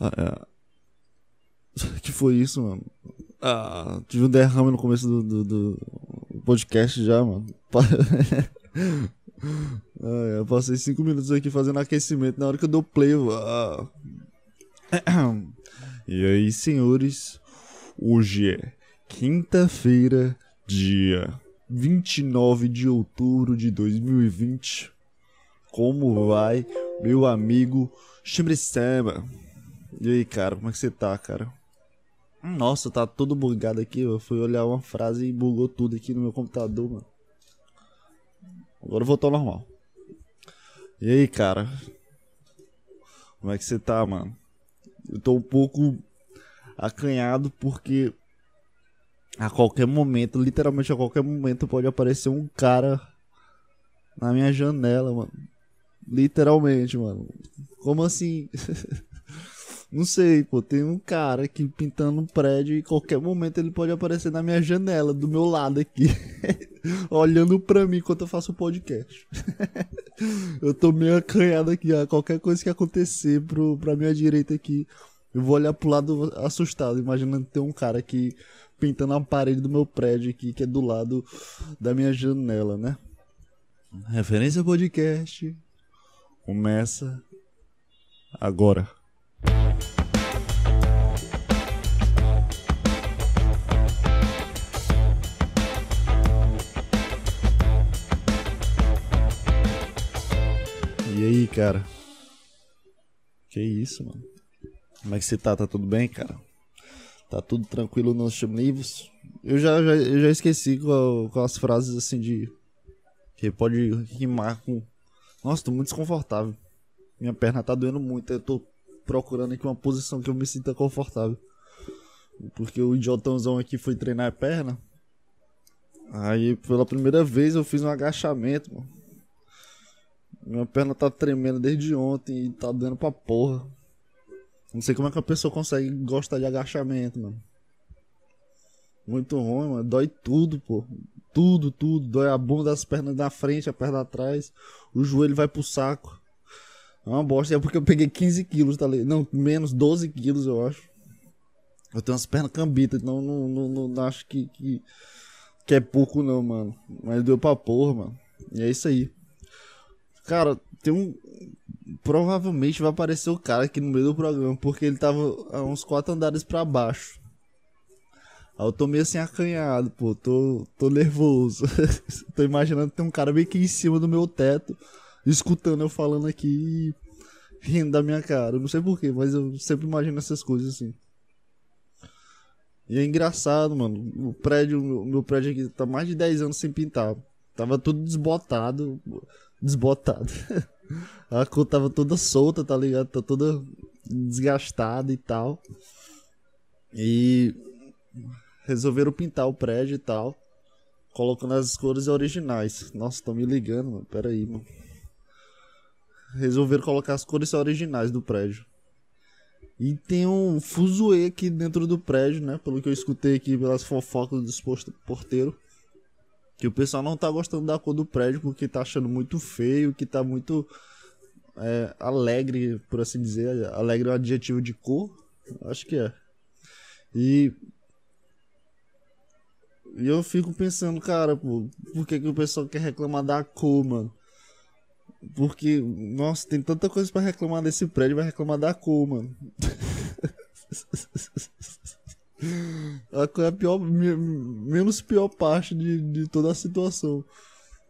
Ah, é. que foi isso, mano? Ah, tive um derrame no começo do, do, do podcast já, mano. ah, eu passei cinco minutos aqui fazendo aquecimento. Na hora que eu dou play, ah. E aí, senhores, hoje é quinta-feira, dia 29 de outubro de 2020. Como vai, meu amigo Chimbricema? E aí, cara, como é que você tá, cara? Nossa, tá todo bugado aqui. Eu fui olhar uma frase e bugou tudo aqui no meu computador, mano. Agora voltou ao normal. E aí, cara? Como é que você tá, mano? Eu tô um pouco acanhado porque a qualquer momento, literalmente a qualquer momento, pode aparecer um cara na minha janela, mano. Literalmente, mano. Como assim? Não sei, pô. Tem um cara aqui pintando um prédio e qualquer momento ele pode aparecer na minha janela, do meu lado aqui. olhando pra mim enquanto eu faço o podcast. eu tô meio acanhado aqui, ó. Qualquer coisa que acontecer pro, pra minha direita aqui, eu vou olhar pro lado assustado, imaginando ter um cara aqui pintando a parede do meu prédio aqui, que é do lado da minha janela, né? Referência podcast começa agora. E aí, cara? Que isso, mano? Como é que você tá? Tá tudo bem, cara? Tá tudo tranquilo nos chamnivos? Eu já, já, eu já esqueci com, com as frases assim de. Que pode rimar com. Nossa, tô muito desconfortável. Minha perna tá doendo muito. Eu tô procurando aqui uma posição que eu me sinta confortável. Porque o idiotãozão aqui foi treinar a perna. Aí pela primeira vez eu fiz um agachamento, mano. Minha perna tá tremendo desde ontem e tá dando pra porra. Não sei como é que a pessoa consegue gostar de agachamento, mano. Muito ruim, mano. Dói tudo, pô. Tudo, tudo. Dói a bunda das pernas da frente, a perna atrás. O joelho vai pro saco. É uma bosta. É porque eu peguei 15 quilos, tá ligado? Não, menos 12 quilos, eu acho. Eu tenho umas pernas cambitas, então não, não, não, acho que, que, que é pouco, não, mano. Mas deu pra porra, mano. E é isso aí. Cara, tem um. Provavelmente vai aparecer o cara aqui no meio do programa, porque ele tava a uns quatro andares para baixo. Aí eu tô meio assim acanhado, pô, tô, tô nervoso. tô imaginando que tem um cara bem aqui em cima do meu teto, escutando eu falando aqui e rindo da minha cara. Não sei porquê, mas eu sempre imagino essas coisas assim. E é engraçado, mano. O prédio, o meu prédio aqui tá mais de 10 anos sem pintar. Tava tudo desbotado desbotado. A cor tava toda solta, tá ligado? Tá toda desgastada e tal. E resolveram pintar o prédio e tal. Colocando as cores originais. Nossa, tô me ligando, mano. Pera aí, mano. Resolveram colocar as cores originais do prédio. E tem um fuzuê aqui dentro do prédio, né? Pelo que eu escutei aqui pelas fofocas do porteiro que o pessoal não tá gostando da cor do prédio porque tá achando muito feio, que tá muito é, alegre, por assim dizer. Alegre é um adjetivo de cor? Acho que é. E. E eu fico pensando, cara, pô, por que, que o pessoal quer reclamar da cor, mano? Porque, nossa, tem tanta coisa para reclamar desse prédio, vai reclamar da cor, mano. É a pior, menos pior parte de, de toda a situação.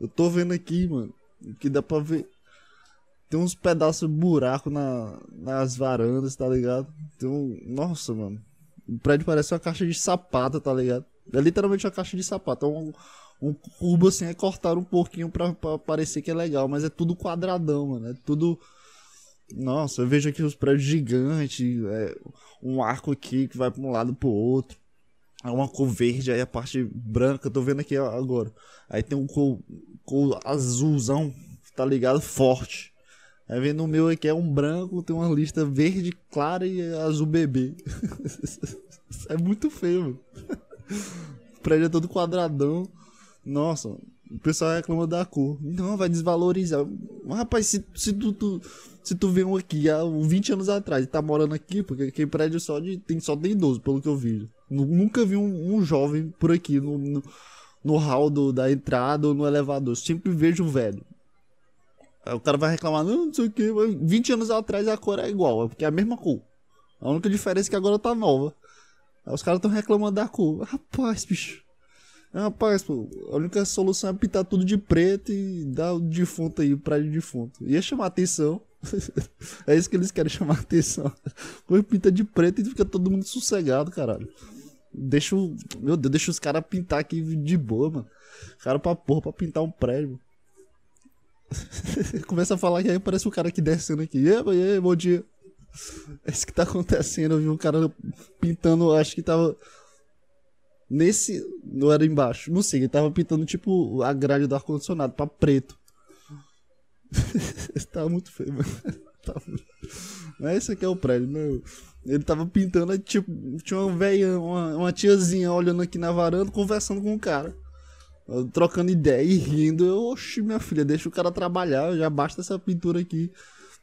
Eu tô vendo aqui, mano, que dá pra ver. Tem uns pedaços de buraco na, nas varandas, tá ligado? Tem um. Nossa, mano. O prédio parece uma caixa de sapato, tá ligado? É literalmente uma caixa de sapato. É um, um cubo assim, é cortar um pouquinho pra, pra parecer que é legal, mas é tudo quadradão, mano. É tudo nossa, eu vejo aqui os prédios gigantes, é, um arco aqui que vai para um lado para o outro. É uma cor verde, aí a parte branca, tô vendo aqui agora. Aí tem um cor, cor azulzão, tá ligado? Forte. Aí vendo o meu aqui é um branco, tem uma lista verde clara e azul bebê. é muito feio, mano. O prédio é todo quadradão. Nossa, o pessoal reclama da cor. Não, vai desvalorizar. Rapaz, se, se tu, tu Se tu um aqui há 20 anos atrás e tá morando aqui, porque aqui prédio só de, tem, só tem idoso, pelo que eu vi. Nunca vi um, um jovem por aqui no, no, no hall do, da entrada ou no elevador. Sempre vejo um velho. Aí o cara vai reclamar, não, não sei o que. 20 anos atrás a cor é igual, é porque é a mesma cor. A única diferença é que agora tá nova. Aí os caras estão reclamando da cor. Rapaz, bicho. Rapaz, pô, a única solução é pintar tudo de preto e dar o defunto aí, o prédio defunto. Ia chamar atenção. é isso que eles querem chamar atenção. Pô, pinta de preto e fica todo mundo sossegado, caralho. Deixa o. Meu Deus, deixa os caras pintar aqui de boa, mano. Cara pra porra pra pintar um prédio. Começa a falar que aí parece o cara aqui descendo aqui. E aí, bom dia. É isso que tá acontecendo. Eu vi um cara pintando, acho que tava. Nesse. Não era embaixo. Não sei, ele tava pintando tipo a grade do ar-condicionado pra preto. tava muito feio, mano. Mas esse aqui é o prédio, meu. Ele tava pintando, tipo, tinha uma velha, uma, uma tiazinha olhando aqui na varanda, conversando com o cara trocando ideia e rindo. Eu, oxe, minha filha, deixa o cara trabalhar, já basta essa pintura aqui,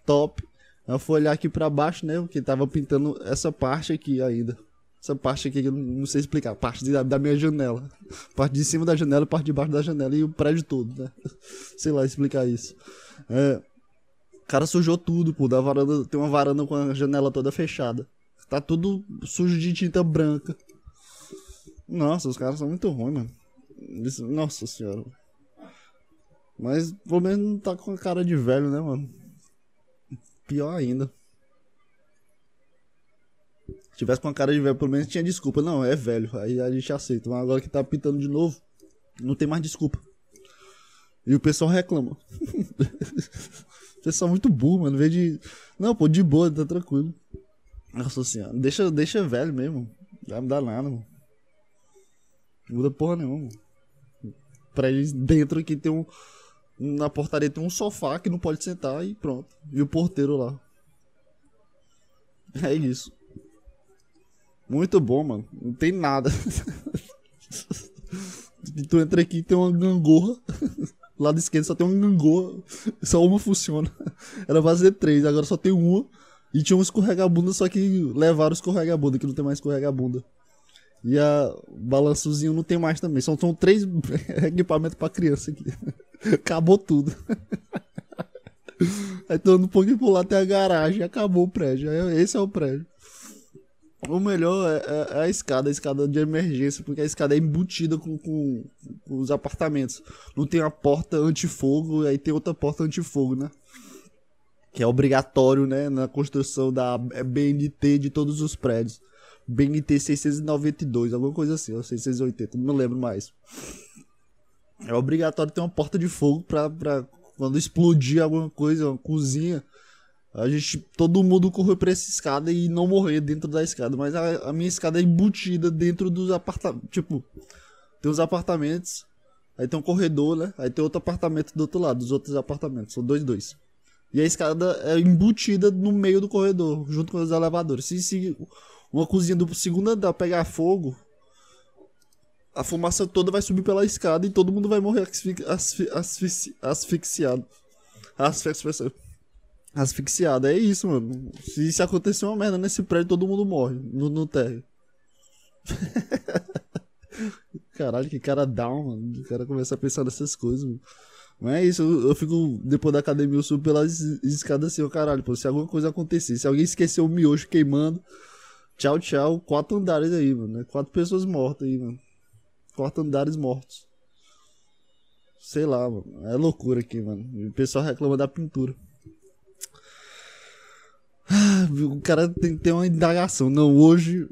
top. Eu fui olhar aqui pra baixo, né, porque tava pintando essa parte aqui ainda. Essa parte aqui que eu não sei explicar, parte da, minha janela. Parte de cima da janela, parte de baixo da janela e o prédio todo, né. Sei lá explicar isso. É, o cara sujou tudo, pô, da varanda, tem uma varanda com a janela toda fechada. Tá tudo sujo de tinta branca. Nossa, os caras são muito ruins, mano. Nossa senhora. Mas pelo menos não tá com a cara de velho, né, mano? Pior ainda. Se tivesse com a cara de velho, pelo menos tinha desculpa. Não, é velho. Aí a gente aceita. Mas agora que tá pintando de novo, não tem mais desculpa. E o pessoal reclama. o pessoal é muito burro, mano. Vez de. Não, pô, de boa, tá tranquilo. Nossa senhora. Deixa, deixa velho mesmo. Não vai me dar nada, mano. Não muda porra nenhuma, mano pra eles dentro aqui tem um. Na portaria tem um sofá que não pode sentar e pronto. E o porteiro lá. É isso. Muito bom, mano. Não tem nada. tu entra aqui tem uma gangorra. Lado esquerdo só tem uma gangorra. Só uma funciona. Era pra fazer três, agora só tem uma. E tinha um escorrega-bunda, só que levaram o escorrega-bunda, que não tem mais escorrega-bunda. E a balançozinho não tem mais também. São, são três equipamentos pra criança aqui. Acabou tudo. Aí todo mundo pode pular até a garagem. Acabou o prédio. Esse é o prédio. O melhor é, é, é, a escada, a escada de emergência, porque a escada é embutida com, com, com os apartamentos. Não tem a porta antifogo, aí tem outra porta antifogo, né? Que é obrigatório, né, na construção da BNT de todos os prédios. BNT 692, alguma coisa assim, ou 680, não lembro mais. É obrigatório ter uma porta de fogo pra, pra quando explodir alguma coisa, uma cozinha, a gente, todo mundo correr pra essa escada e não morrer dentro da escada. Mas a, a minha escada é embutida dentro dos apartamentos. Tipo, tem os apartamentos, aí tem um corredor, né? Aí tem outro apartamento do outro lado, dos outros apartamentos. São dois, dois. E a escada é embutida no meio do corredor, junto com os elevadores. Se, se uma cozinha do segundo andar pegar fogo, a fumaça toda vai subir pela escada e todo mundo vai morrer asfixi asfixi asfixiado. Asfixiado. Asfixiado. É isso, mano. Se, se acontecer uma merda nesse prédio, todo mundo morre no, no térreo. Caralho, que cara down, mano. O cara começa a pensar nessas coisas, mano. Mas é isso, eu, eu, fico, depois da academia, eu subo pelas escadas assim, ó, caralho, pô, se alguma coisa acontecer, se alguém esquecer o miojo queimando, Tchau, tchau. Quatro andares aí, mano. Né? Quatro pessoas mortas aí, mano. Quatro andares mortos. Sei lá, mano. É loucura aqui, mano. O pessoal reclama da pintura. Ah, o cara tem que ter uma indagação. Não, hoje.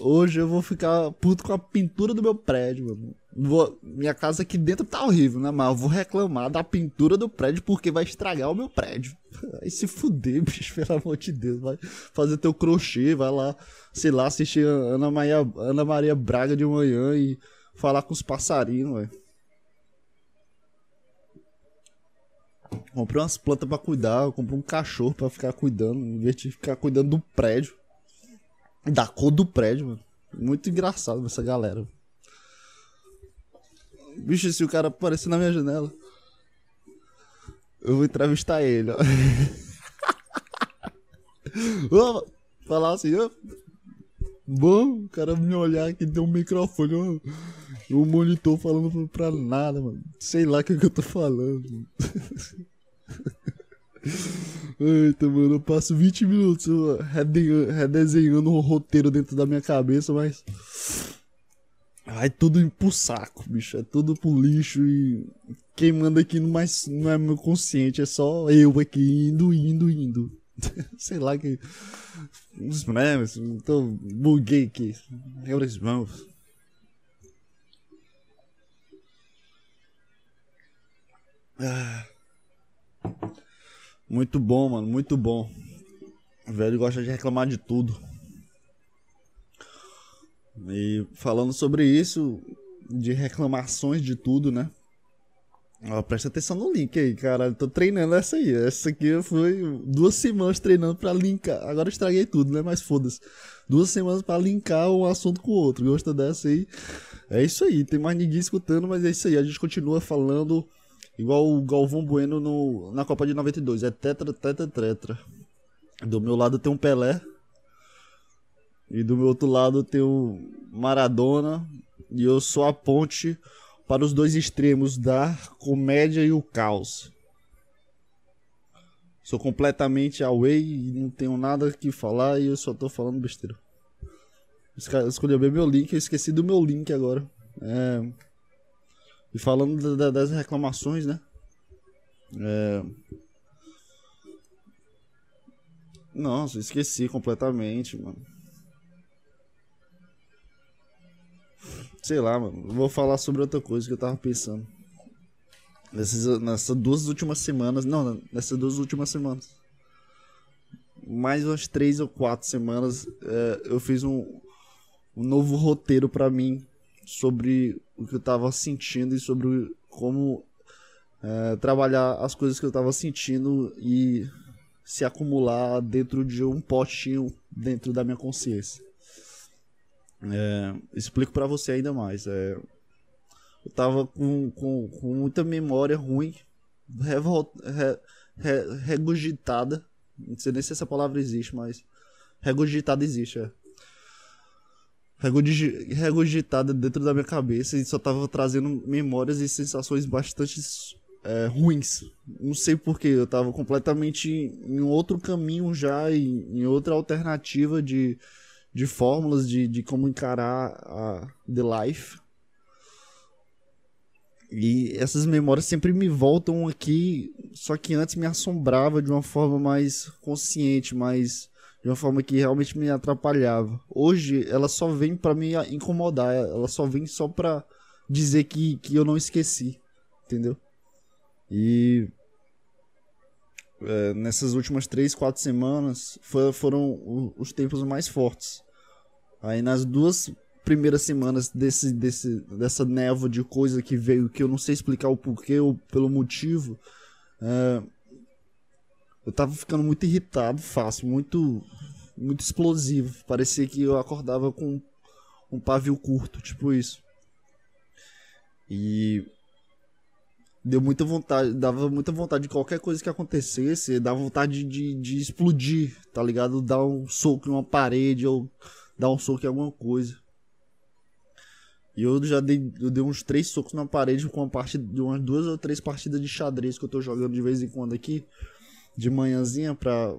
Hoje eu vou ficar puto com a pintura do meu prédio, mano. Vou, minha casa aqui dentro tá horrível, né? Mas eu vou reclamar da pintura do prédio porque vai estragar o meu prédio. Aí se fuder, bicho, pelo amor de Deus. Vai fazer teu crochê, vai lá, sei lá, assistir Ana Maria, Ana Maria Braga de manhã e falar com os passarinhos, velho. Comprei umas plantas para cuidar, comprei um cachorro para ficar cuidando, em vez de ficar cuidando do prédio. Da cor do prédio, mano. Muito engraçado essa galera. Bicho, se o cara aparecer na minha janela, eu vou entrevistar ele, ó. falar assim, ó. Bom, o cara me olhar aqui, tem um microfone, um, um monitor falando pra nada, mano. Sei lá o que, que eu tô falando. Eita, mano, eu passo 20 minutos redesenhando um roteiro dentro da minha cabeça, mas. Vai tudo pro saco, bicho. É tudo pro lixo e. Quem manda aqui não, mais, não é meu consciente, é só eu aqui indo, indo, indo. Sei lá que. Os memes, então buguei aqui. Meus irmãos. Ah. Muito bom, mano, muito bom. O velho gosta de reclamar de tudo. E falando sobre isso, de reclamações de tudo, né? Ó, presta atenção no link aí, cara. Tô treinando essa aí. Essa aqui foi duas semanas treinando pra linkar. Agora estraguei tudo, né? Mas foda-se. Duas semanas pra linkar um assunto com o outro. Gosta dessa aí? É isso aí. Tem mais ninguém escutando, mas é isso aí. A gente continua falando igual o Galvão Bueno no, na Copa de 92. É tetra, tetra, tetra. Do meu lado tem um Pelé. E do meu outro lado tem o Maradona. E eu sou a ponte para os dois extremos da comédia e o caos. Sou completamente away e não tenho nada que falar e eu só tô falando besteira. Escolhi bem meu link, eu esqueci do meu link agora. É... E falando da, das reclamações, né? É... Nossa, esqueci completamente, mano. Sei lá, mano. Vou falar sobre outra coisa que eu tava pensando. Nessas, nessas duas últimas semanas. Não, nessas duas últimas semanas. Mais umas três ou quatro semanas. É, eu fiz um, um novo roteiro para mim. Sobre o que eu tava sentindo e sobre como é, trabalhar as coisas que eu tava sentindo e se acumular dentro de um potinho dentro da minha consciência. É, explico para você ainda mais. É, eu tava com, com, com, muita memória ruim, revol, re, re, regurgitada. Não sei nem se essa palavra existe, mas regurgitada existe. É. Regurgitada dentro da minha cabeça e só tava trazendo memórias e sensações bastante é, ruins. Não sei porquê, eu tava completamente em outro caminho já, em, em outra alternativa de de fórmulas de, de como encarar a The Life. E essas memórias sempre me voltam aqui, só que antes me assombrava de uma forma mais consciente, mais de uma forma que realmente me atrapalhava. Hoje ela só vem para me incomodar, ela só vem só para dizer que, que eu não esqueci, entendeu? E é, nessas últimas três, quatro semanas foi, foram os tempos mais fortes. Aí nas duas primeiras semanas desse, desse, dessa névoa de coisa que veio, que eu não sei explicar o porquê ou pelo motivo, é, eu tava ficando muito irritado fácil, muito, muito explosivo. Parecia que eu acordava com um pavio curto, tipo isso. E deu muita vontade, dava muita vontade de qualquer coisa que acontecesse, dava vontade de, de, explodir, tá ligado? Dar um soco em uma parede ou dar um soco em alguma coisa. E eu já dei, eu dei uns três socos na parede com uma parte de umas duas ou três partidas de xadrez que eu tô jogando de vez em quando aqui, de manhãzinha para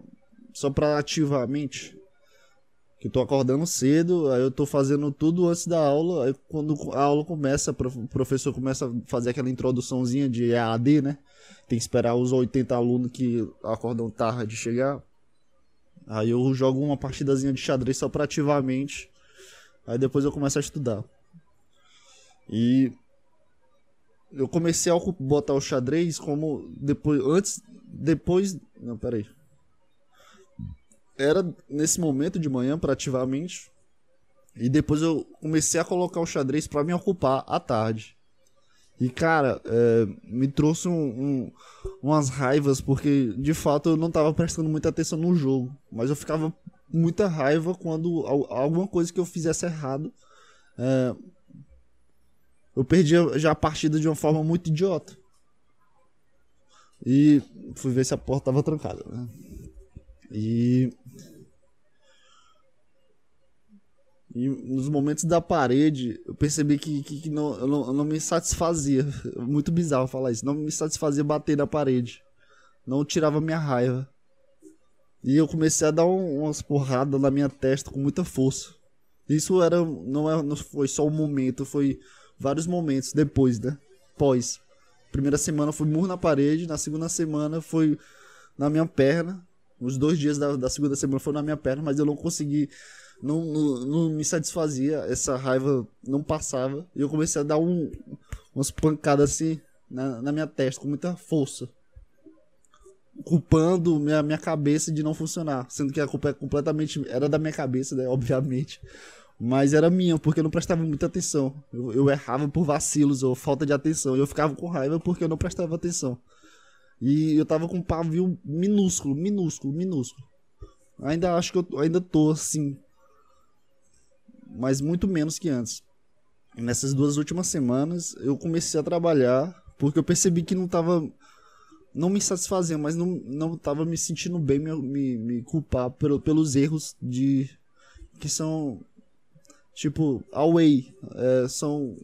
só para ativar a mente. Que eu tô acordando cedo, aí eu tô fazendo tudo antes da aula, aí quando a aula começa, o professor começa a fazer aquela introduçãozinha de EAD, né? Tem que esperar os 80 alunos que acordam tarde chegar. Aí eu jogo uma partidazinha de xadrez só pra ativar a mente. Aí depois eu começo a estudar. E eu comecei a botar o xadrez como depois antes depois, não, peraí. Era nesse momento de manhã para ativar a mente. E depois eu comecei a colocar o xadrez para me ocupar à tarde. E, cara, é, me trouxe um, um, umas raivas, porque de fato eu não tava prestando muita atenção no jogo. Mas eu ficava muita raiva quando alguma coisa que eu fizesse errado. É, eu perdia já a partida de uma forma muito idiota. E fui ver se a porta tava trancada, né? E. E nos momentos da parede, eu percebi que, que, que não, eu não, eu não me satisfazia. Muito bizarro falar isso. Não me satisfazia bater na parede. Não tirava minha raiva. E eu comecei a dar um, umas porradas na minha testa com muita força. Isso era não, é, não foi só um momento, foi vários momentos depois, né? Pós. Primeira semana foi murro na parede, na segunda semana foi na minha perna. Os dois dias da, da segunda semana foram na minha perna, mas eu não consegui, não, não, não me satisfazia, essa raiva não passava. E eu comecei a dar um, umas pancadas assim na, na minha testa, com muita força culpando minha, minha cabeça de não funcionar, sendo que a culpa é completamente era da minha cabeça, né, obviamente, mas era minha porque eu não prestava muita atenção. Eu, eu errava por vacilos ou falta de atenção, eu ficava com raiva porque eu não prestava atenção. E eu tava com um pavio minúsculo, minúsculo, minúsculo. Ainda acho que eu ainda tô assim, mas muito menos que antes. nessas duas últimas semanas eu comecei a trabalhar porque eu percebi que não tava não me satisfazia, mas não, não tava me sentindo bem me, me, me culpar pelo, pelos erros de. que são. Tipo, away. É, são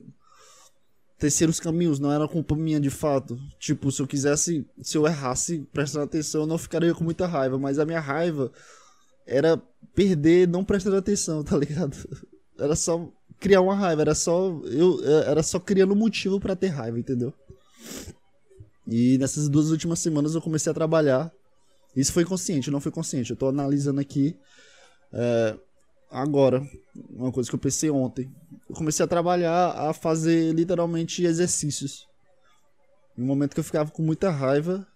terceiros caminhos, não era culpa minha de fato. Tipo, se eu quisesse, se eu errasse prestando atenção, eu não ficaria com muita raiva, mas a minha raiva era perder não prestando atenção, tá ligado? Era só criar uma raiva, era só eu era só criando motivo para ter raiva, entendeu? E nessas duas últimas semanas eu comecei a trabalhar. Isso foi consciente, não foi consciente. Eu tô analisando aqui é, agora, uma coisa que eu pensei ontem. Eu comecei a trabalhar, a fazer literalmente exercícios. No momento que eu ficava com muita raiva,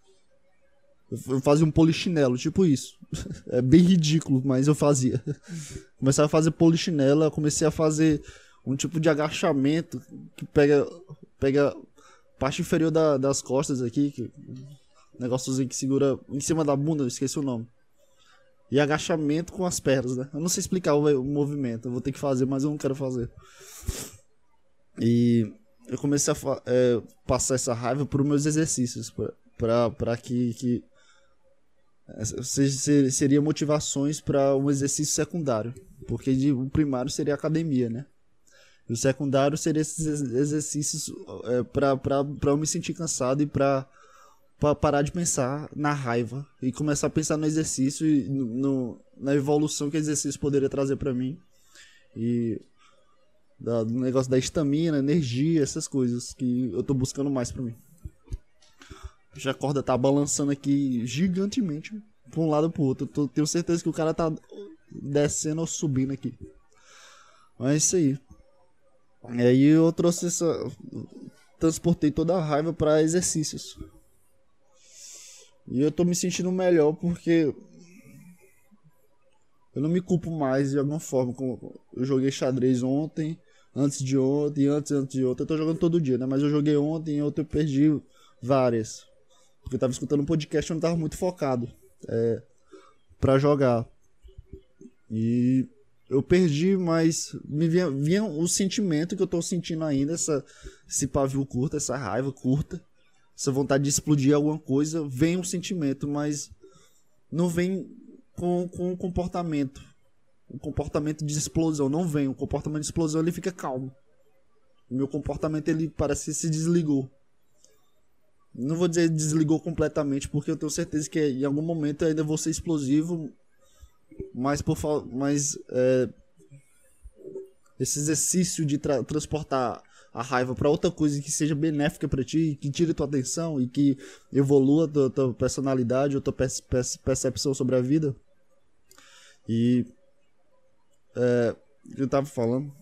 eu fazia um polichinelo, tipo isso. É bem ridículo, mas eu fazia. Começava a fazer polichinelo, comecei a fazer um tipo de agachamento que pega, pega parte inferior da, das costas aqui, que, negóciozinho que segura em cima da bunda, eu esqueci o nome. E agachamento com as pernas, né? Eu não sei explicar o, o movimento, eu vou ter que fazer, mas eu não quero fazer. E eu comecei a é, passar essa raiva por meus exercícios, para que, que é, seria motivações para um exercício secundário, porque de, o primário seria academia, né? E o secundário seria esses exercícios é, para eu me sentir cansado e para parar de pensar na raiva e começar a pensar no exercício e no, na evolução que o exercício poderia trazer para mim. E da, do negócio da estamina, energia, essas coisas que eu tô buscando mais para mim. Já a corda tá balançando aqui gigantemente pra um lado pro outro. Tô, tenho certeza que o cara tá descendo ou subindo aqui. Mas é isso aí. E aí eu trouxe essa. Transportei toda a raiva para exercícios. E eu tô me sentindo melhor porque. Eu não me culpo mais de alguma forma. Eu joguei xadrez ontem, antes de ontem, antes, antes de ontem. Eu tô jogando todo dia, né? Mas eu joguei ontem e ontem eu perdi várias. Porque eu tava escutando um podcast e eu não tava muito focado. É, pra jogar. E eu perdi, mas me vinha, vinha o sentimento que eu tô sentindo ainda, essa, esse pavio curto, essa raiva curta, essa vontade de explodir alguma coisa, vem um sentimento, mas não vem com, com um comportamento. O comportamento de explosão não vem, o comportamento de explosão ele fica calmo. O meu comportamento ele parece que se desligou. Não vou dizer desligou completamente, porque eu tenho certeza que em algum momento eu ainda vou ser explosivo, mas por mas é, esse exercício de tra transportar a raiva para outra coisa que seja benéfica para ti, que tire tua atenção e que evolua tua, tua personalidade ou tua percepção sobre a vida. E é, eu tava falando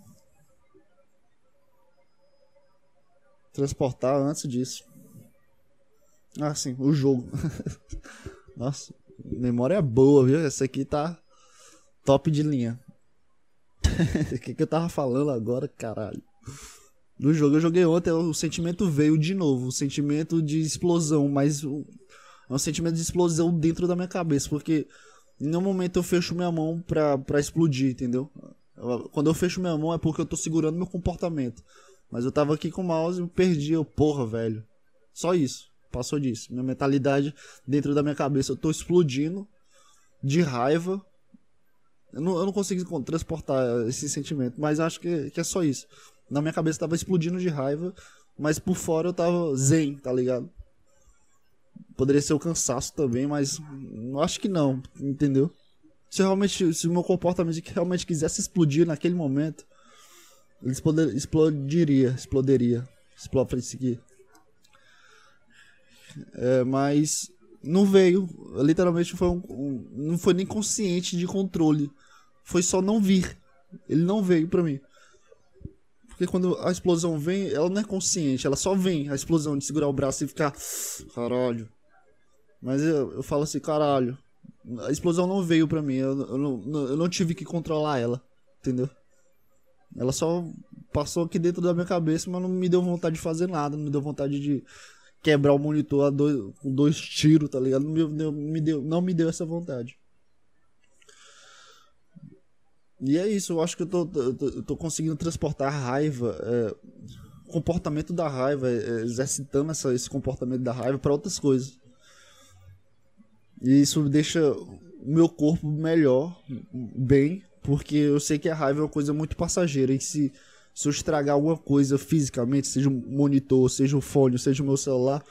transportar antes disso. Ah, sim, o jogo. Nossa, memória boa, viu? Essa aqui tá top de linha. O que, que eu tava falando agora, caralho? No jogo eu joguei ontem, o sentimento veio de novo. O sentimento de explosão, mas é um sentimento de explosão dentro da minha cabeça. Porque em nenhum momento eu fecho minha mão pra, pra explodir, entendeu? Quando eu fecho minha mão é porque eu tô segurando meu comportamento. Mas eu tava aqui com o mouse e perdi. Eu, porra, velho. Só isso. Passou disso. Minha mentalidade dentro da minha cabeça. Eu tô explodindo de raiva. Eu não, eu não consigo transportar esse sentimento, mas acho que, que é só isso. Na minha cabeça tava explodindo de raiva, mas por fora eu tava zen, tá ligado? Poderia ser o cansaço também, mas acho que não, entendeu? Se realmente, se o meu comportamento realmente quisesse explodir naquele momento, ele explodir, explodiria, explodiria, explodiria. É, mas não veio, literalmente foi um, um, não foi nem consciente de controle, foi só não vir. Ele não veio para mim. Porque quando a explosão vem, ela não é consciente, ela só vem, a explosão de segurar o braço e ficar. Caralho. Mas eu, eu falo assim, caralho. A explosão não veio pra mim, eu, eu, não, eu não tive que controlar ela, entendeu? Ela só passou aqui dentro da minha cabeça, mas não me deu vontade de fazer nada, não me deu vontade de quebrar o monitor dois, com dois tiros, tá ligado? Não me deu, não me deu essa vontade. E é isso, eu acho que eu tô, eu tô, tô conseguindo transportar a raiva, é, o comportamento da raiva, é, exercitando essa, esse comportamento da raiva para outras coisas. E isso deixa o meu corpo melhor, bem, porque eu sei que a raiva é uma coisa muito passageira. E se, se eu estragar alguma coisa fisicamente, seja um monitor, seja o um fone, seja o meu celular,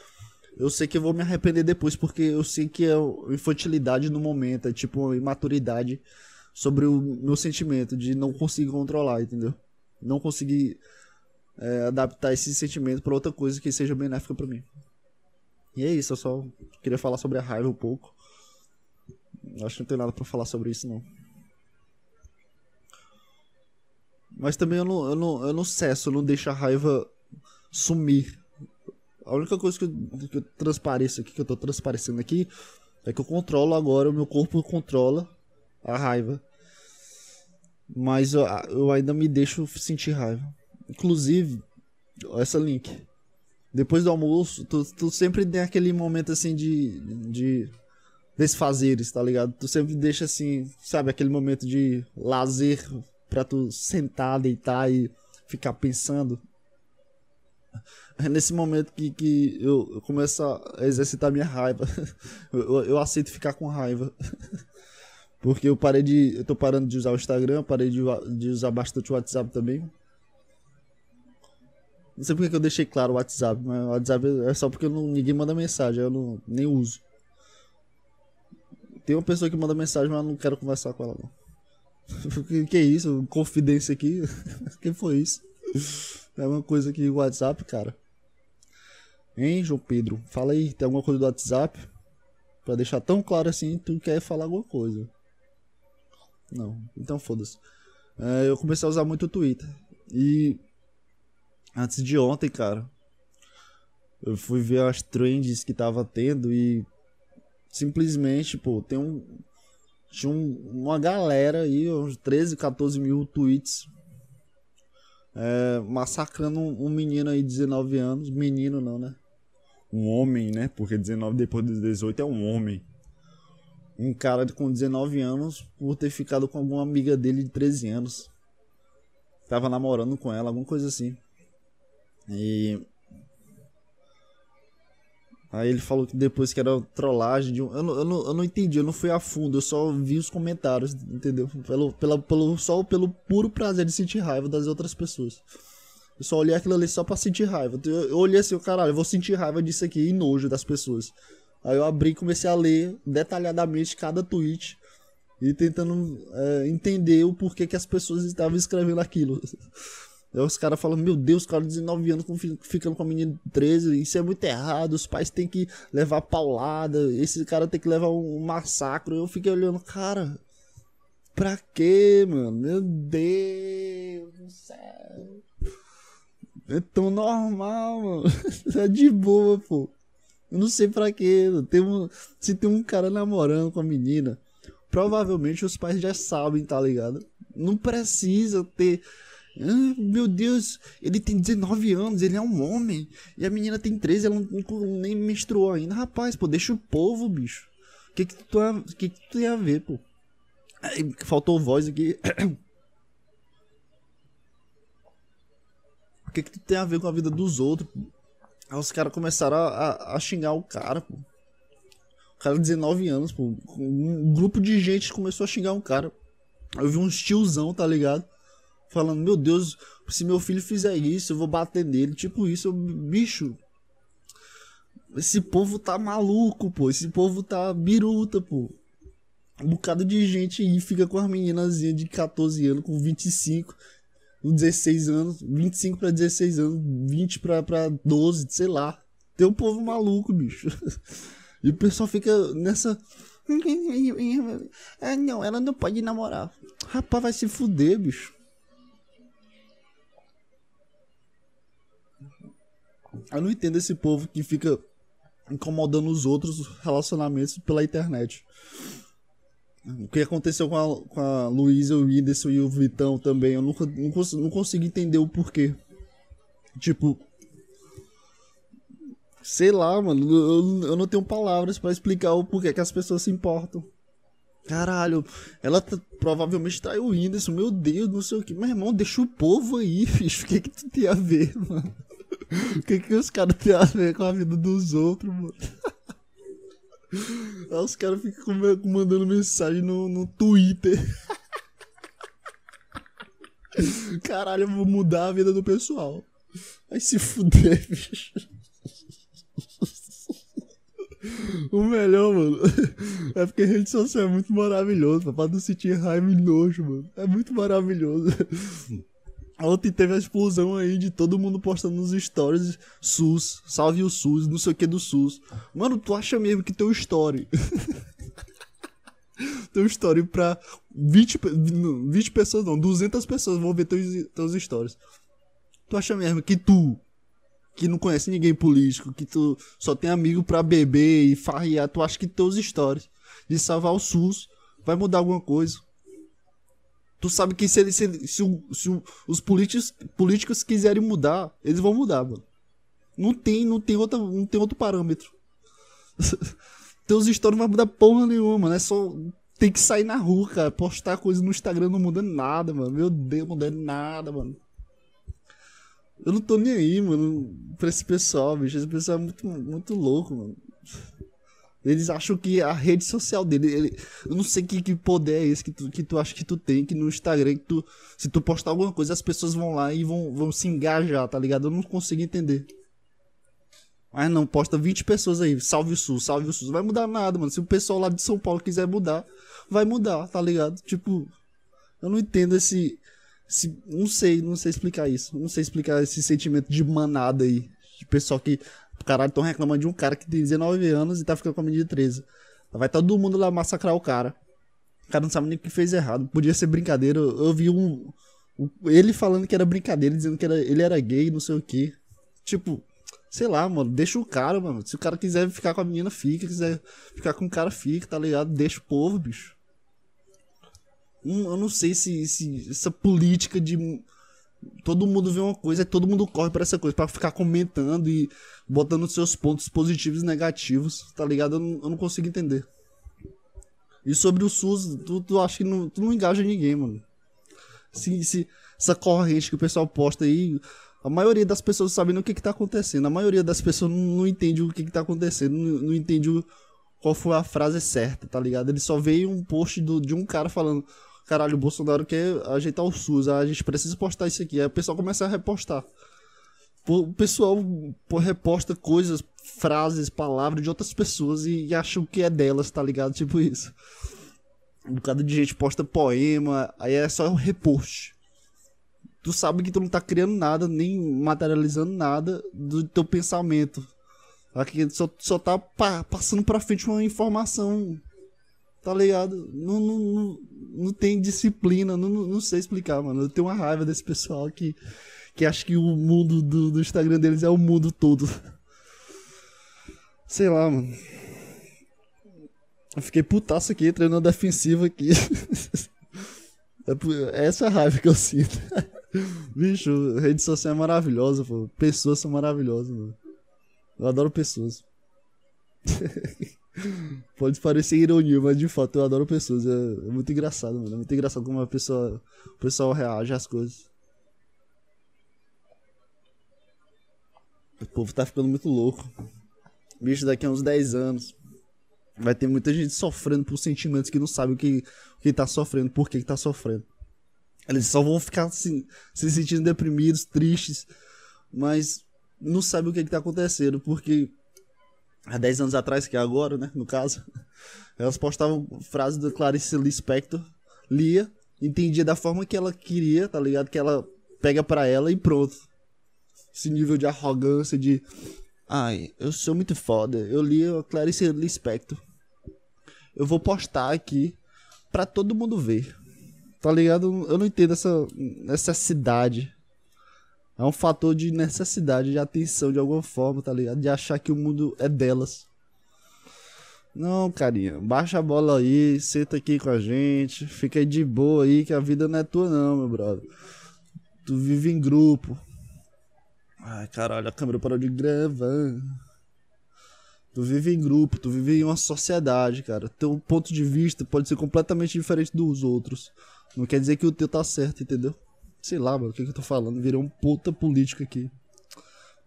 eu sei que eu vou me arrepender depois, porque eu sei que é infantilidade no momento, é tipo imaturidade sobre o meu sentimento de não conseguir controlar, entendeu? Não conseguir é, adaptar esse sentimento para outra coisa que seja benéfica para mim. E é isso, eu só queria falar sobre a raiva um pouco. Acho que não tem nada para falar sobre isso não. Mas também eu não, eu não, eu não cesso, eu não deixo a raiva sumir. A única coisa que eu, que eu transpareço aqui, que eu tô transparecendo aqui, é que eu controlo agora, o meu corpo controla a raiva. Mas eu, eu ainda me deixo sentir raiva. Inclusive, essa link. Depois do almoço, tu, tu sempre tem aquele momento assim de, de desfazeres, tá ligado? Tu sempre deixa assim, sabe, aquele momento de lazer pra tu sentar, deitar e ficar pensando. É nesse momento que, que eu, começo a exercitar minha raiva. Eu, eu aceito ficar com raiva. Porque eu parei de. Eu tô parando de usar o Instagram, parei de, de usar bastante o WhatsApp também. Não sei porque que eu deixei claro o WhatsApp, mas o WhatsApp é só porque não, ninguém manda mensagem, eu não, nem uso. Tem uma pessoa que manda mensagem, mas eu não quero conversar com ela não. que, que é isso? Confidência aqui? Quem foi isso? É uma coisa que o WhatsApp, cara. Hein, João Pedro? Fala aí, tem alguma coisa do WhatsApp? Pra deixar tão claro assim, tu quer falar alguma coisa. Não, então foda-se. É, eu comecei a usar muito o Twitter. E antes de ontem, cara, eu fui ver as trends que tava tendo e simplesmente, pô, tem um. Tinha um, uma galera aí, uns 13, 14 mil tweets. É, massacrando um, um menino aí de 19 anos. Menino não, né? Um homem, né? Porque 19 depois de 18 é um homem um cara com 19 anos por ter ficado com alguma amiga dele de 13 anos. Tava namorando com ela, alguma coisa assim. E. Aí ele falou que depois que era trollagem de um. Eu não, eu, não, eu não entendi, eu não fui a fundo, eu só vi os comentários, entendeu? Pelo, pela, pelo, só pelo puro prazer de sentir raiva das outras pessoas. Eu só olhei aquilo ali só pra sentir raiva. Eu, eu olhei assim, caralho, eu vou sentir raiva disso aqui e nojo das pessoas. Aí eu abri e comecei a ler detalhadamente cada tweet e tentando é, entender o porquê que as pessoas estavam escrevendo aquilo. Aí os caras falam, meu Deus, cara de 19 anos ficando com a menina de 13, isso é muito errado, os pais têm que levar paulada, esse cara tem que levar um, massacre. Eu fiquei olhando, cara, pra quê, mano? Meu Deus do céu. É tão normal, mano. É de boa, pô. Eu não sei pra quê. Tem um, se tem um cara namorando com a menina, provavelmente os pais já sabem, tá ligado? Não precisa ter. Ah, meu Deus, ele tem 19 anos, ele é um homem. E a menina tem 13, ela não, nem menstruou ainda. Rapaz, pô, deixa o povo, bicho. O que que tu, que que tu tem a ver, pô? Faltou voz aqui. O que que tu tem a ver com a vida dos outros? Aí os caras começaram a, a, a, xingar o cara, pô. O cara 19 anos, pô. Um grupo de gente começou a xingar um cara. Eu vi uns tiozão, tá ligado? Falando, meu Deus, se meu filho fizer isso, eu vou bater nele. Tipo isso, eu, bicho. Esse povo tá maluco, pô. Esse povo tá biruta, pô. Um bocado de gente aí fica com as meninazinhas de 14 anos, com 25, com 16 anos, 25 para 16 anos, 20 pra, pra 12, sei lá. Tem um povo maluco, bicho. E o pessoal fica nessa. Ah, não, ela não pode namorar. Rapaz, vai se fuder, bicho. Eu não entendo esse povo que fica incomodando os outros relacionamentos pela internet. O que aconteceu com a, com a Luísa, o Whindersson e o Vitão também, eu nunca, não, cons não consigo entender o porquê. Tipo, sei lá, mano, eu, eu não tenho palavras para explicar o porquê que as pessoas se importam. Caralho, ela provavelmente traiu o Whindersson, meu Deus, não sei o que. Meu irmão, deixa o povo aí, bicho. O que que tu tem a ver, mano? O que que os caras têm a ver com a vida dos outros, mano? Aí os caras ficam mandando mensagem no, no Twitter. Caralho, eu vou mudar a vida do pessoal. Vai se fuder, bicho. O melhor, mano, é porque rede social é muito maravilhoso, pra não sentir raiva e nojo, mano. É muito maravilhoso. Ontem teve a explosão aí de todo mundo postando nos stories SUS, salve o SUS, não sei o que do SUS. Mano, tu acha mesmo que teu story. teu story pra 20, 20 pessoas, não, 200 pessoas vão ver teus, teus stories. Tu acha mesmo que tu, que não conhece ninguém político, que tu só tem amigo pra beber e farrear, tu acha que teus stories de salvar o SUS vai mudar alguma coisa? Tu sabe que se, se, se, se os políticos, políticos quiserem mudar, eles vão mudar, mano. Não tem, não tem, outra, não tem outro parâmetro. Teus stories não vai mudar porra nenhuma, mano. É só. Tem que sair na rua, cara. Postar coisa no Instagram não muda nada, mano. Meu Deus, não muda nada, mano. Eu não tô nem aí, mano, pra esse pessoal, bicho. Esse pessoal é muito, muito louco, mano. Eles acham que a rede social dele. Ele, eu não sei que, que poder é esse que tu, que tu acha que tu tem, que no Instagram, que tu, se tu postar alguma coisa, as pessoas vão lá e vão, vão se engajar, tá ligado? Eu não consigo entender. Mas não, posta 20 pessoas aí, salve o SUS, salve o. Não vai mudar nada, mano. Se o pessoal lá de São Paulo quiser mudar, vai mudar, tá ligado? Tipo, eu não entendo esse. esse não sei, não sei explicar isso. Não sei explicar esse sentimento de manada aí. De pessoal que Caralho, estão reclamando de um cara que tem 19 anos e tá ficando com a menina de 13. Vai todo mundo lá massacrar o cara. O cara não sabe nem o que fez errado. Podia ser brincadeira. Eu, vi um, um, Ele falando que era brincadeira, dizendo que era, ele era gay, não sei o que. Tipo, sei lá, mano. Deixa o cara, mano. Se o cara quiser ficar com a menina, fica. Quiser ficar com o cara, fica, tá ligado? Deixa o povo, bicho. eu não sei se, se essa política de todo mundo vê uma coisa e todo mundo corre para essa coisa, para ficar comentando e botando seus pontos positivos e negativos, tá ligado? Eu não, eu não consigo entender. E sobre o SUS, tu, tu acha que não, tu não engaja ninguém, mano. Se, se, essa corrente que o pessoal posta aí, a maioria das pessoas sabendo o que, que tá acontecendo. A maioria das pessoas não, não entende o que, que tá acontecendo, não, não entende o, qual foi a frase certa, tá ligado? Ele só veio um post do, de um cara falando caralho, o Bolsonaro quer ajeitar o SUS, a gente precisa postar isso aqui. Aí o pessoal começa a repostar. O pessoal reposta coisas, frases, palavras de outras pessoas e, e acham que é delas, tá ligado? Tipo isso. Um bocado de gente posta poema, aí é só um repost. Tu sabe que tu não tá criando nada, nem materializando nada do teu pensamento. Aqui só, só tá pa passando pra frente uma informação Tá ligado? Não, não, não, não tem disciplina, não, não sei explicar, mano. Eu tenho uma raiva desse pessoal que, que acha que o mundo do, do Instagram deles é o mundo todo. Sei lá, mano. Eu fiquei putaço aqui, treinando defensiva aqui. É essa raiva que eu sinto. Bicho, rede social é maravilhosa, pô. Pessoas são maravilhosas, mano. Eu adoro pessoas. Pode parecer ironia, mas de fato eu adoro pessoas. É, é, muito engraçado, mano. É muito engraçado como a pessoa, o pessoal reage às coisas. O povo tá ficando muito louco. Bicho, daqui a uns 10 anos. vai ter muita gente sofrendo por sentimentos que não sabe o que, o que tá sofrendo, por que, que tá sofrendo. Eles só vão ficar assim, se sentindo deprimidos, tristes, mas não sabe o que, que tá acontecendo, porque há 10 anos atrás, que é agora, né, no caso, elas postavam frases da Clarice Lispector, lia, entendia da forma que ela queria, tá ligado? Que ela pega para ela e pronto. Esse nível de arrogância, de. Ai, eu sou muito foda. Eu li a Clarice Lispector. Eu vou postar aqui pra todo mundo ver. Tá ligado? Eu não entendo essa necessidade. É um fator de necessidade, de atenção de alguma forma, tá ligado? De achar que o mundo é delas. Não, carinha, baixa a bola aí, senta aqui com a gente, fica aí de boa aí, que a vida não é tua não, meu brother. Tu vive em grupo. Ai, caralho, a câmera parou de gravar. Tu vive em grupo, tu vive em uma sociedade, cara. Teu ponto de vista pode ser completamente diferente dos outros. Não quer dizer que o teu tá certo, entendeu? Sei lá, mano, o que, que eu tô falando? Virei um puta político aqui.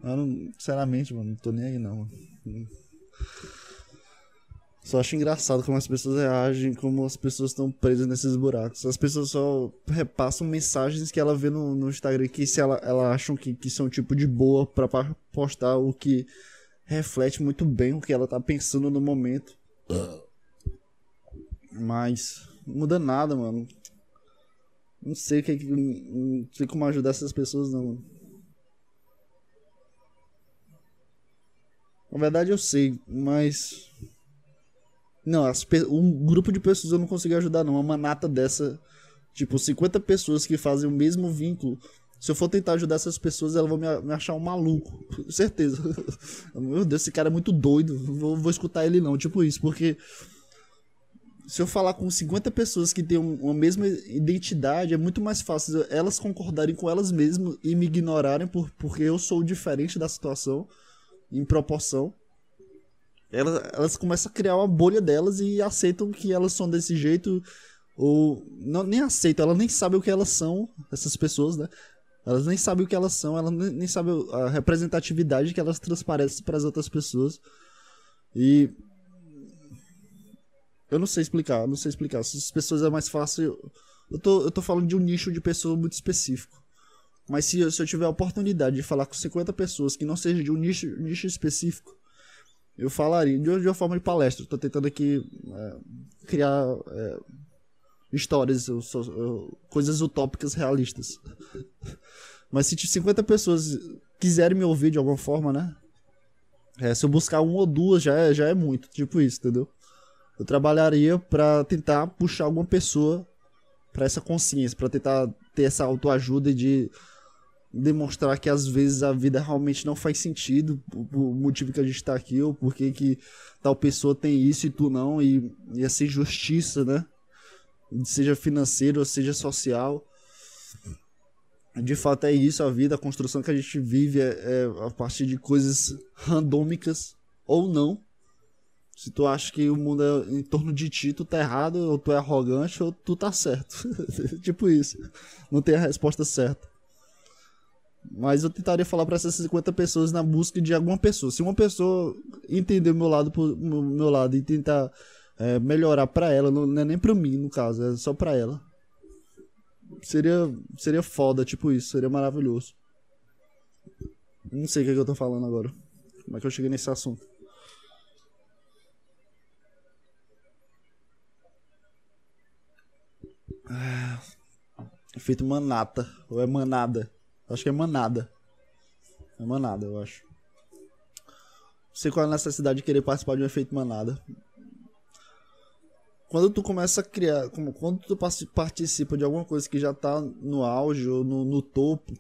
Não, sinceramente, mano, não tô nem aí não. Só acho engraçado como as pessoas reagem, como as pessoas estão presas nesses buracos. As pessoas só repassam mensagens que ela vê no, no Instagram que se ela, ela acham que, que são tipo de boa para postar o que reflete muito bem o que ela tá pensando no momento. Mas não muda nada, mano. Não sei o que, não sei como ajudar essas pessoas não. Na verdade eu sei, mas não, as, um grupo de pessoas eu não consigo ajudar, não. Uma manata dessa, tipo, 50 pessoas que fazem o mesmo vínculo. Se eu for tentar ajudar essas pessoas, elas vão me achar um maluco. Certeza. Meu Deus, esse cara é muito doido. Vou, vou escutar ele não. Tipo isso, porque. Se eu falar com 50 pessoas que têm uma mesma identidade, é muito mais fácil elas concordarem com elas mesmas e me ignorarem por, porque eu sou diferente da situação em proporção elas, elas começam a criar uma bolha delas e aceitam que elas são desse jeito. Ou não, nem aceitam, elas nem sabem o que elas são, essas pessoas, né? Elas nem sabem o que elas são, elas nem, nem sabem a representatividade que elas transparecem para as outras pessoas. E. Eu não sei explicar, não sei explicar. Essas pessoas é mais fácil. Eu tô, eu tô falando de um nicho de pessoa muito específico. Mas se, se eu tiver a oportunidade de falar com 50 pessoas que não seja de um nicho, nicho específico, eu falaria de, uma forma de palestra. Estou tentando aqui é, criar é, histórias, eu, eu, coisas utópicas realistas. Mas se 50 pessoas quiserem me ouvir de alguma forma, né? É, se eu buscar uma ou duas já é, já é muito, tipo isso, entendeu? Eu trabalharia para tentar puxar alguma pessoa para essa consciência, para tentar ter essa autoajuda de demonstrar que às vezes a vida realmente não faz sentido, o motivo que a gente está aqui, ou porque que tal pessoa tem isso e tu não, e, e essa injustiça, né? Seja financeira ou seja social. De fato é isso a vida, a construção que a gente vive é, é a partir de coisas randômicas ou não. Se tu acha que o mundo é em torno de ti, tu tá errado, ou tu é arrogante, ou tu tá certo. tipo isso. Não tem a resposta certa. Mas eu tentaria falar para essas 50 pessoas na busca de alguma pessoa. Se uma pessoa entender o meu lado, pro, meu lado e tentar é, melhorar para ela, não, não, é nem pra mim, no caso, é só pra ela. Seria, seria foda, tipo isso, seria maravilhoso. Não sei o que, é que eu tô falando agora. Como é que eu cheguei nesse assunto? Ah, feito manata, ou é manada. Acho que é manada. É manada, eu acho. Não sei qual é a necessidade de querer participar de um efeito manada. Quando tu começa a criar. Quando tu participa de alguma coisa que já tá no auge ou no, no topo,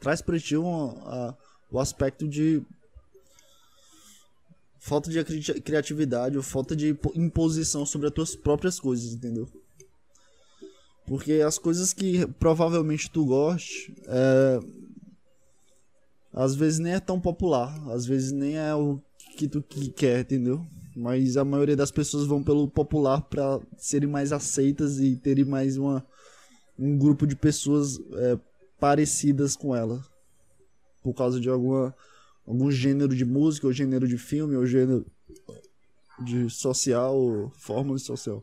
traz pra ti um, a, o aspecto de falta de criatividade ou falta de imposição sobre as tuas próprias coisas, entendeu? Porque as coisas que provavelmente tu goste, é, às vezes nem é tão popular, às vezes nem é o que tu que quer, entendeu? Mas a maioria das pessoas vão pelo popular para serem mais aceitas e terem mais uma, um grupo de pessoas é, parecidas com ela. Por causa de alguma, algum gênero de música, ou gênero de filme, ou gênero de social, fórmula de social.